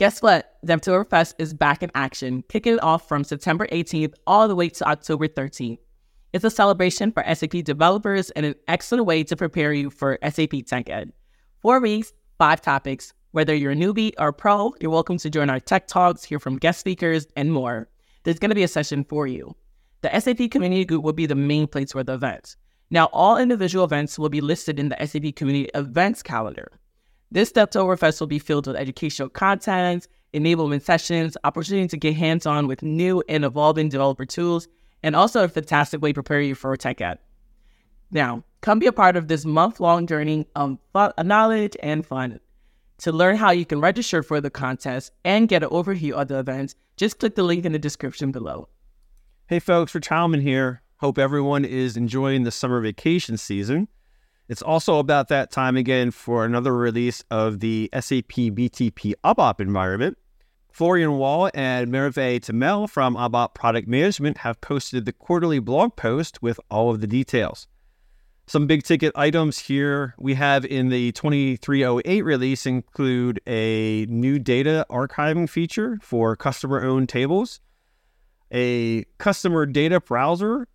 Guess what? Devtoberfest is back in action, kicking it off from September 18th all the way to October 13th. It's a celebration for SAP developers and an excellent way to prepare you for SAP Tech Ed. Four weeks, five topics. Whether you're a newbie or a pro, you're welcome to join our tech talks, hear from guest speakers, and more. There's going to be a session for you. The SAP Community Group will be the main place for the event. Now, all individual events will be listed in the SAP Community Events calendar. This Devtoberfest will be filled with educational content, enablement sessions, opportunity to get hands-on with new and evolving developer tools, and also a fantastic way to prepare you for tech ed. Now, come be a part of this month-long journey of fun, knowledge and fun. To learn how you can register for the contest and get an overview of the events, just click the link in the description below. Hey folks, Rich Heilman here. Hope everyone is enjoying the summer vacation season. It's also about that time again for another release of the SAP BTP ABAP environment. Florian Wahl and Merve Temel from ABAP Product Management have posted the quarterly blog post with all of the details. Some big ticket items here we have in the 2308 release include a new data archiving feature for customer owned tables a customer data browser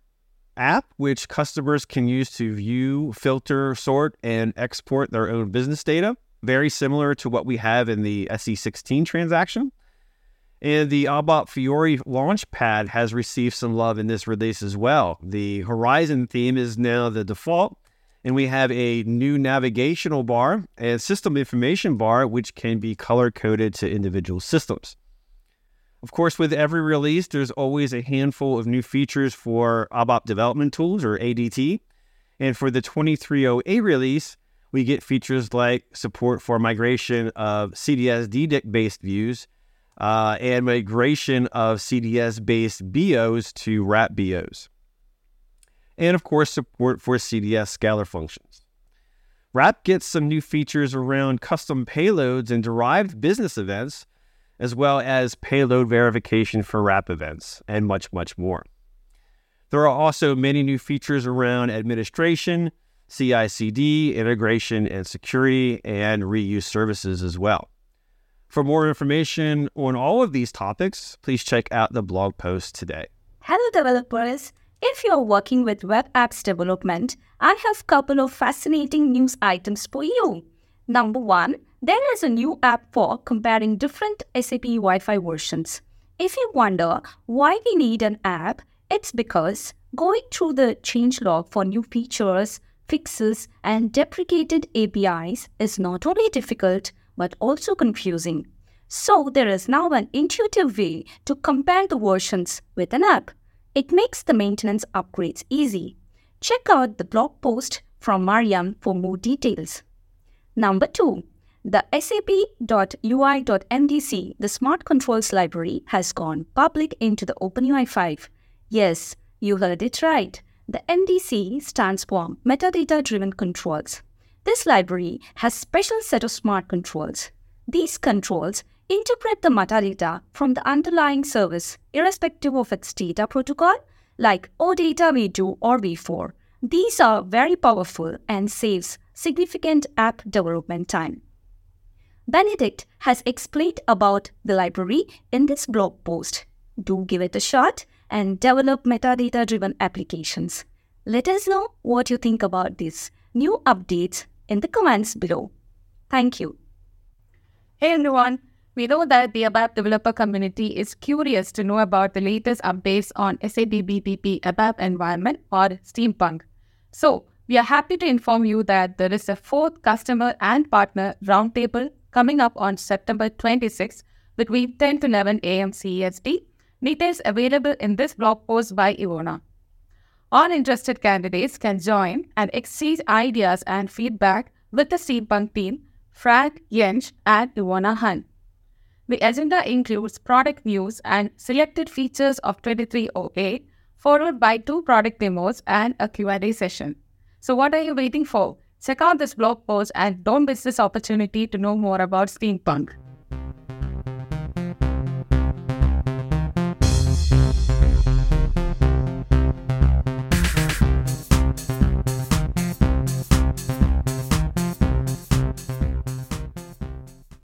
app, which customers can use to view, filter, sort, and export their own business data. Very similar to what we have in the SE16 transaction. And the ABAP Fiori Launchpad has received some love in this release as well. The Horizon theme is now the default, and we have a new navigational bar and system information bar, which can be color coded to individual systems. Of course, with every release, there's always a handful of new features for ABAP development tools or ADT. And for the 2308 release, we get features like support for migration of CDS DDIC based views uh, and migration of CDS based BOs to RAP BOs. And of course, support for CDS scalar functions. RAP gets some new features around custom payloads and derived business events as well as payload verification for RAP events, and much, much more. There are also many new features around administration, CI CD, integration and security, and reuse services as well. For more information on all of these topics, please check out the blog post today. Hello, developers. If you're working with web apps development, I have a couple of fascinating news items for you. Number one, there is a new app for comparing different SAP UI5 versions. If you wonder why we need an app, it's because going through the changelog for new features, fixes, and deprecated APIs is not only difficult but also confusing. So, there is now an intuitive way to compare the versions with an app. It makes the maintenance upgrades easy. Check out the blog post from Mariam for more details. Number two, the sap.ui.mdc, the Smart Controls library, has gone public into the OpenUI 5. Yes, you heard it right. The MDC stands for Metadata Driven Controls. This library has special set of smart controls. These controls interpret the metadata from the underlying service irrespective of its data protocol like OData v2 or v4. These are very powerful and saves significant app development time. Benedict has explained about the library in this blog post. Do give it a shot and develop metadata driven applications. Let us know what you think about these new updates in the comments below. Thank you. Hey everyone, we know that the ABAP developer community is curious to know about the latest updates on SAP BTP ABAP environment or Steampunk. So, we are happy to inform you that there is a fourth customer and partner roundtable coming up on September 26 between 10 to 11 a.m. CEST. Details available in this blog post by Iwona. All interested candidates can join and exchange ideas and feedback with the Steampunk team, Frank Jentsch and Iwona Hahn. The agenda includes product news and selected features of 2308, followed by two product demos and a Q&A session. So what are you waiting for? Check out this blog post and don't miss this opportunity to know more about steampunk.